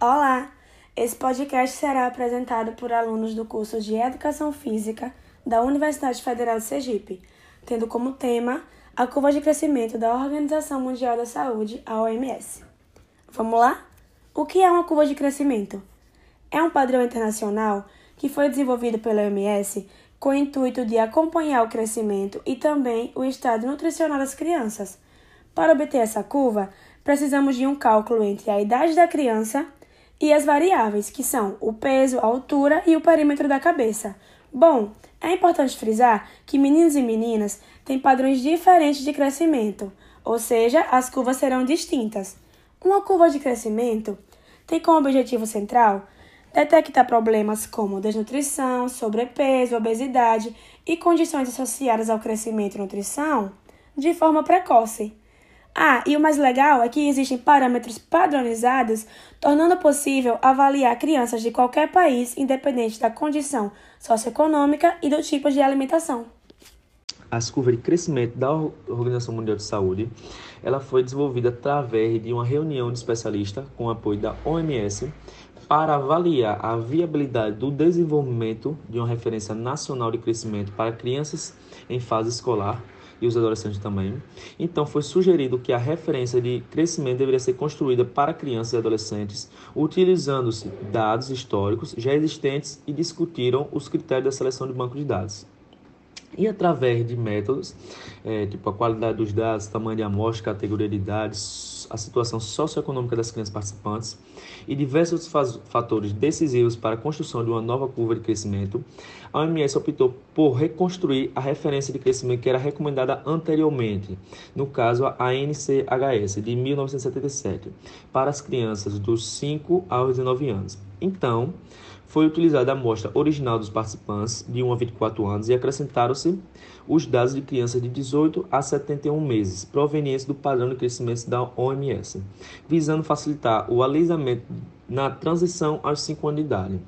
Olá! Esse podcast será apresentado por alunos do curso de Educação Física da Universidade Federal de Sergipe, tendo como tema a curva de crescimento da Organização Mundial da Saúde, a OMS. Vamos lá? O que é uma curva de crescimento? É um padrão internacional que foi desenvolvido pela OMS com o intuito de acompanhar o crescimento e também o estado nutricional das crianças. Para obter essa curva, precisamos de um cálculo entre a idade da criança e as variáveis, que são o peso, a altura e o perímetro da cabeça. Bom, é importante frisar que meninos e meninas têm padrões diferentes de crescimento, ou seja, as curvas serão distintas. Uma curva de crescimento tem como objetivo central detectar problemas como desnutrição, sobrepeso, obesidade e condições associadas ao crescimento e nutrição de forma precoce. Ah, e o mais legal é que existem parâmetros padronizados, tornando possível avaliar crianças de qualquer país, independente da condição socioeconômica e do tipo de alimentação. As curvas de crescimento da Organização Mundial de Saúde, ela foi desenvolvida através de uma reunião de especialistas com apoio da OMS para avaliar a viabilidade do desenvolvimento de uma referência nacional de crescimento para crianças em fase escolar e os adolescentes também. Então, foi sugerido que a referência de crescimento deveria ser construída para crianças e adolescentes, utilizando-se dados históricos já existentes e discutiram os critérios da seleção de banco de dados. E através de métodos, é, tipo a qualidade dos dados, tamanho de amostra, categoria de idades, a situação socioeconômica das crianças participantes e diversos fatores decisivos para a construção de uma nova curva de crescimento, a OMS optou por reconstruir a referência de crescimento que era recomendada anteriormente, no caso a NCHS, de 1977, para as crianças dos 5 aos 19 anos. Então, foi utilizada a amostra original dos participantes de 1 a 24 anos e acrescentaram-se os dados de crianças de 18 a 71 meses, provenientes do padrão de crescimento da OMS, visando facilitar o alisamento na transição aos 5 anos de idade.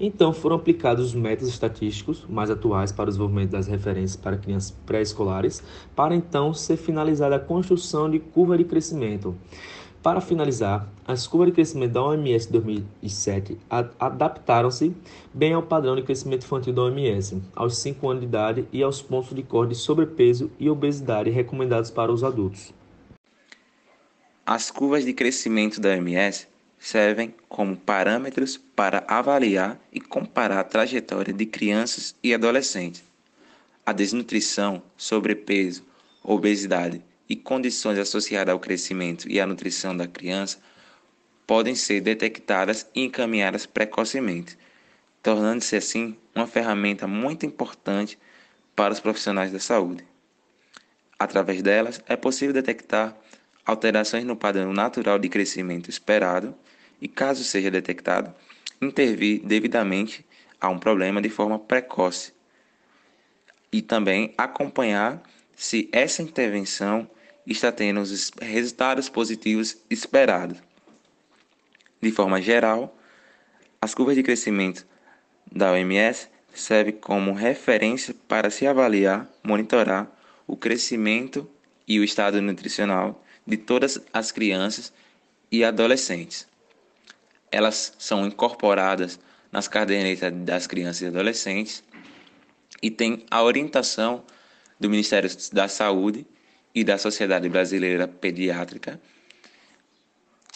Então, foram aplicados os métodos estatísticos mais atuais para o desenvolvimento das referências para crianças pré-escolares, para então ser finalizada a construção de curva de crescimento. Para finalizar, as curvas de crescimento da OMS 2007 adaptaram-se bem ao padrão de crescimento infantil da OMS, aos 5 anos de idade e aos pontos de cor de sobrepeso e obesidade recomendados para os adultos. As curvas de crescimento da OMS servem como parâmetros para avaliar e comparar a trajetória de crianças e adolescentes. A desnutrição, sobrepeso, obesidade e condições associadas ao crescimento e à nutrição da criança podem ser detectadas e encaminhadas precocemente, tornando-se assim uma ferramenta muito importante para os profissionais da saúde. Através delas, é possível detectar alterações no padrão natural de crescimento esperado e, caso seja detectado, intervir devidamente a um problema de forma precoce e também acompanhar se essa intervenção está tendo os resultados positivos esperados. De forma geral, as curvas de crescimento da OMS servem como referência para se avaliar, monitorar o crescimento e o estado nutricional de todas as crianças e adolescentes. Elas são incorporadas nas cadernetas das crianças e adolescentes e têm a orientação do Ministério da Saúde e da Sociedade Brasileira Pediátrica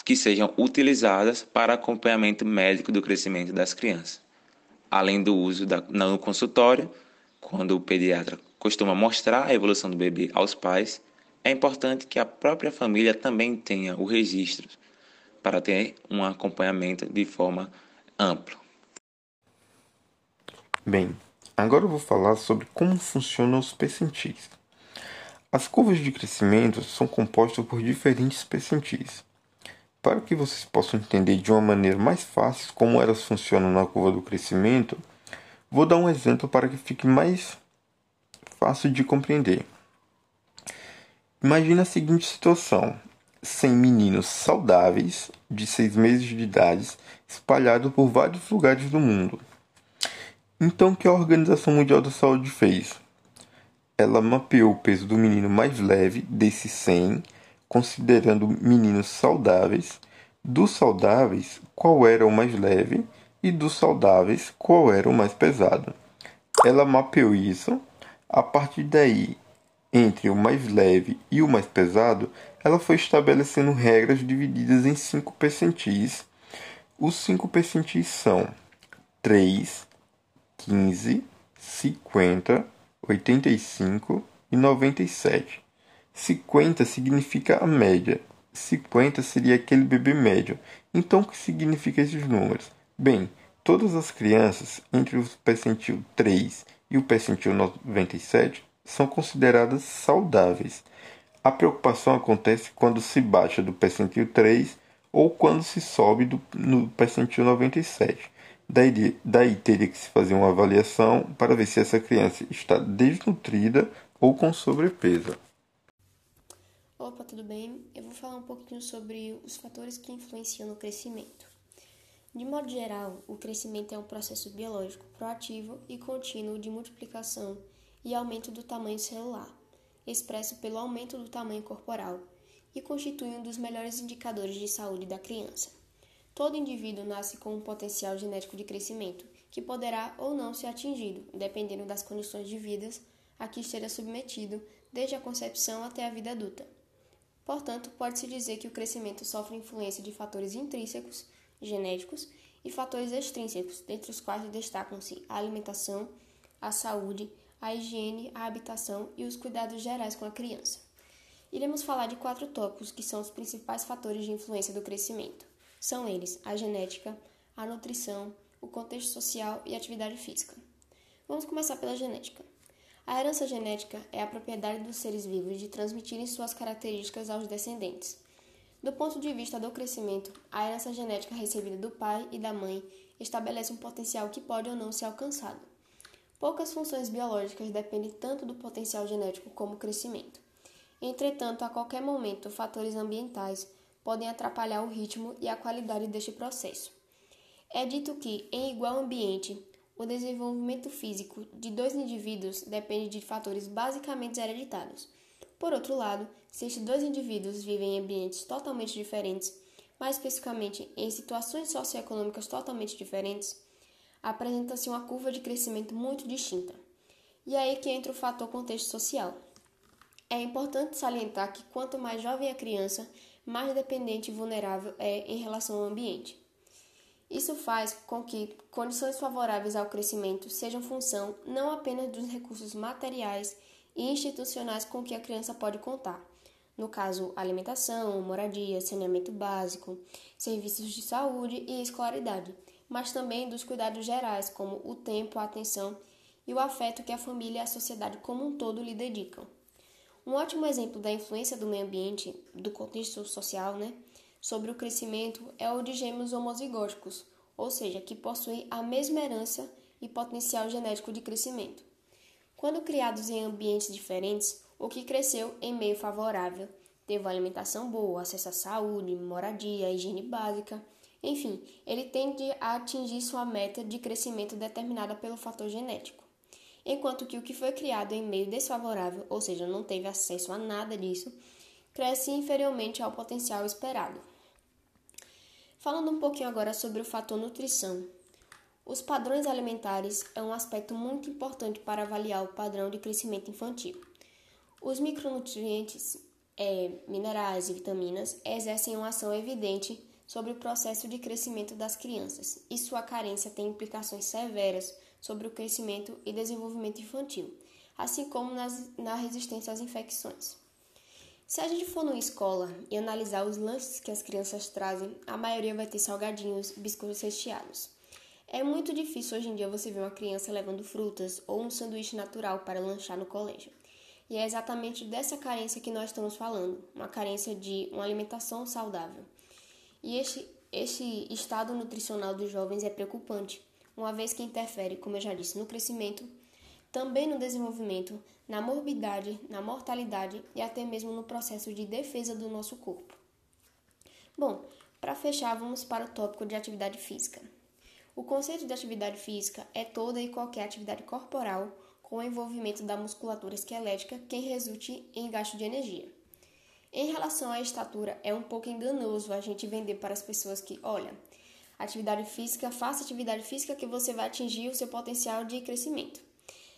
que sejam utilizadas para acompanhamento médico do crescimento das crianças, além do uso da, no consultório, quando o pediatra costuma mostrar a evolução do bebê aos pais é importante que a própria família também tenha o registro para ter um acompanhamento de forma ampla. Bem, agora eu vou falar sobre como funcionam os percentis. As curvas de crescimento são compostas por diferentes percentis. Para que vocês possam entender de uma maneira mais fácil como elas funcionam na curva do crescimento, vou dar um exemplo para que fique mais fácil de compreender. Imagine a seguinte situação: 100 meninos saudáveis de 6 meses de idade espalhados por vários lugares do mundo. Então, o que a Organização Mundial da Saúde fez? Ela mapeou o peso do menino mais leve desses 100, considerando meninos saudáveis, Dos saudáveis, qual era o mais leve e dos saudáveis, qual era o mais pesado. Ela mapeou isso. A partir daí, entre o mais leve e o mais pesado, ela foi estabelecendo regras divididas em cinco percentis. Os cinco percentis são 3, 15, 50, 85 e 97. 50 significa a média. 50 seria aquele bebê médio. Então, o que significa esses números? Bem, todas as crianças entre o percentil 3 e o percentil 97 são consideradas saudáveis. A preocupação acontece quando se baixa do percentil 3 ou quando se sobe do, no percentil 97. Daí, daí teria que se fazer uma avaliação para ver se essa criança está desnutrida ou com sobrepeso. Opa, tudo bem? Eu vou falar um pouquinho sobre os fatores que influenciam no crescimento. De modo geral, o crescimento é um processo biológico proativo e contínuo de multiplicação e aumento do tamanho celular, expresso pelo aumento do tamanho corporal, e constitui um dos melhores indicadores de saúde da criança. Todo indivíduo nasce com um potencial genético de crescimento, que poderá ou não ser atingido, dependendo das condições de vida a que esteja submetido, desde a concepção até a vida adulta. Portanto, pode-se dizer que o crescimento sofre influência de fatores intrínsecos, genéticos, e fatores extrínsecos, dentre os quais destacam-se a alimentação, a saúde, a higiene, a habitação e os cuidados gerais com a criança. Iremos falar de quatro tópicos que são os principais fatores de influência do crescimento. São eles a genética, a nutrição, o contexto social e a atividade física. Vamos começar pela genética. A herança genética é a propriedade dos seres vivos de transmitirem suas características aos descendentes. Do ponto de vista do crescimento, a herança genética recebida do pai e da mãe estabelece um potencial que pode ou não ser alcançado. Poucas funções biológicas dependem tanto do potencial genético como o crescimento. Entretanto, a qualquer momento, fatores ambientais podem atrapalhar o ritmo e a qualidade deste processo. É dito que, em igual ambiente, o desenvolvimento físico de dois indivíduos depende de fatores basicamente hereditários. Por outro lado, se estes dois indivíduos vivem em ambientes totalmente diferentes, mais especificamente em situações socioeconômicas totalmente diferentes, apresenta-se uma curva de crescimento muito distinta. E é aí que entra o fator contexto social. É importante salientar que quanto mais jovem a criança, mais dependente e vulnerável é em relação ao ambiente. Isso faz com que condições favoráveis ao crescimento sejam função não apenas dos recursos materiais e institucionais com que a criança pode contar, no caso, alimentação, moradia, saneamento básico, serviços de saúde e escolaridade, mas também dos cuidados gerais, como o tempo, a atenção e o afeto que a família e a sociedade como um todo lhe dedicam. Um ótimo exemplo da influência do meio ambiente, do contexto social, né, sobre o crescimento é o de gêmeos homozigóticos, ou seja, que possuem a mesma herança e potencial genético de crescimento. Quando criados em ambientes diferentes, o que cresceu em meio favorável teve alimentação boa, acesso à saúde, moradia, higiene básica, enfim, ele tende a atingir sua meta de crescimento determinada pelo fator genético enquanto que o que foi criado em meio desfavorável, ou seja, não teve acesso a nada disso, cresce inferiormente ao potencial esperado. Falando um pouquinho agora sobre o fator nutrição. Os padrões alimentares é um aspecto muito importante para avaliar o padrão de crescimento infantil. Os micronutrientes, é, minerais e vitaminas exercem uma ação evidente sobre o processo de crescimento das crianças, e sua carência tem implicações severas sobre o crescimento e desenvolvimento infantil, assim como nas, na resistência às infecções. Se a gente for numa escola e analisar os lanches que as crianças trazem, a maioria vai ter salgadinhos, biscoitos recheados. É muito difícil hoje em dia você ver uma criança levando frutas ou um sanduíche natural para lanchar no colégio. E é exatamente dessa carência que nós estamos falando, uma carência de uma alimentação saudável. E este, este estado nutricional dos jovens é preocupante, uma vez que interfere, como eu já disse, no crescimento, também no desenvolvimento, na morbidade, na mortalidade e até mesmo no processo de defesa do nosso corpo. Bom, para fechar, vamos para o tópico de atividade física. O conceito de atividade física é toda e qualquer atividade corporal com envolvimento da musculatura esquelética que resulte em gasto de energia. Em relação à estatura, é um pouco enganoso a gente vender para as pessoas que, olha, atividade física, faça atividade física que você vai atingir o seu potencial de crescimento.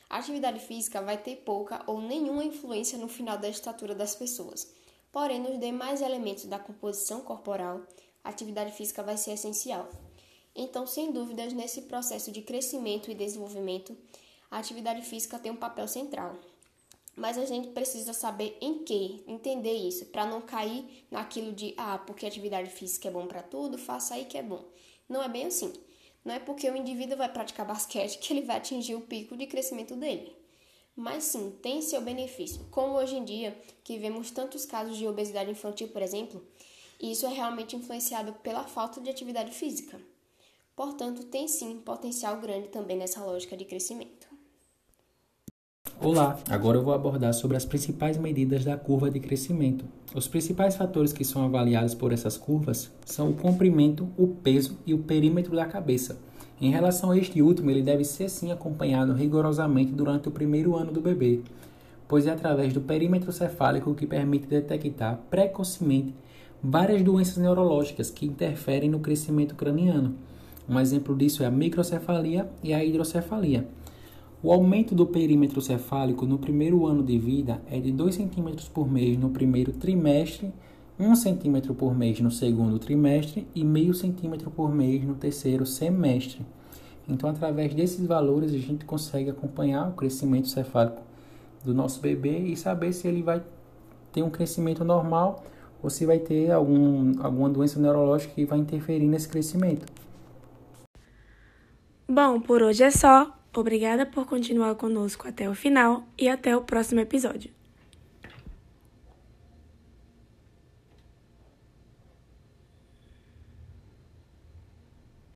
A atividade física vai ter pouca ou nenhuma influência no final da estatura das pessoas. Porém, nos demais elementos da composição corporal, a atividade física vai ser essencial. Então, sem dúvidas, nesse processo de crescimento e desenvolvimento, a atividade física tem um papel central. Mas a gente precisa saber em que, entender isso, para não cair naquilo de, ah, porque atividade física é bom para tudo, faça aí que é bom. Não é bem assim. Não é porque o indivíduo vai praticar basquete que ele vai atingir o pico de crescimento dele. Mas sim, tem seu benefício. Como hoje em dia, que vemos tantos casos de obesidade infantil, por exemplo, isso é realmente influenciado pela falta de atividade física. Portanto, tem sim potencial grande também nessa lógica de crescimento. Olá, agora eu vou abordar sobre as principais medidas da curva de crescimento. Os principais fatores que são avaliados por essas curvas são o comprimento, o peso e o perímetro da cabeça. Em relação a este último, ele deve ser sim acompanhado rigorosamente durante o primeiro ano do bebê, pois é através do perímetro cefálico que permite detectar precocemente várias doenças neurológicas que interferem no crescimento craniano. Um exemplo disso é a microcefalia e a hidrocefalia. O aumento do perímetro cefálico no primeiro ano de vida é de 2 cm por mês no primeiro trimestre, 1 cm por mês no segundo trimestre e meio centímetro por mês no terceiro semestre. Então, através desses valores, a gente consegue acompanhar o crescimento cefálico do nosso bebê e saber se ele vai ter um crescimento normal ou se vai ter algum, alguma doença neurológica que vai interferir nesse crescimento. Bom, por hoje é só. Obrigada por continuar conosco até o final e até o próximo episódio.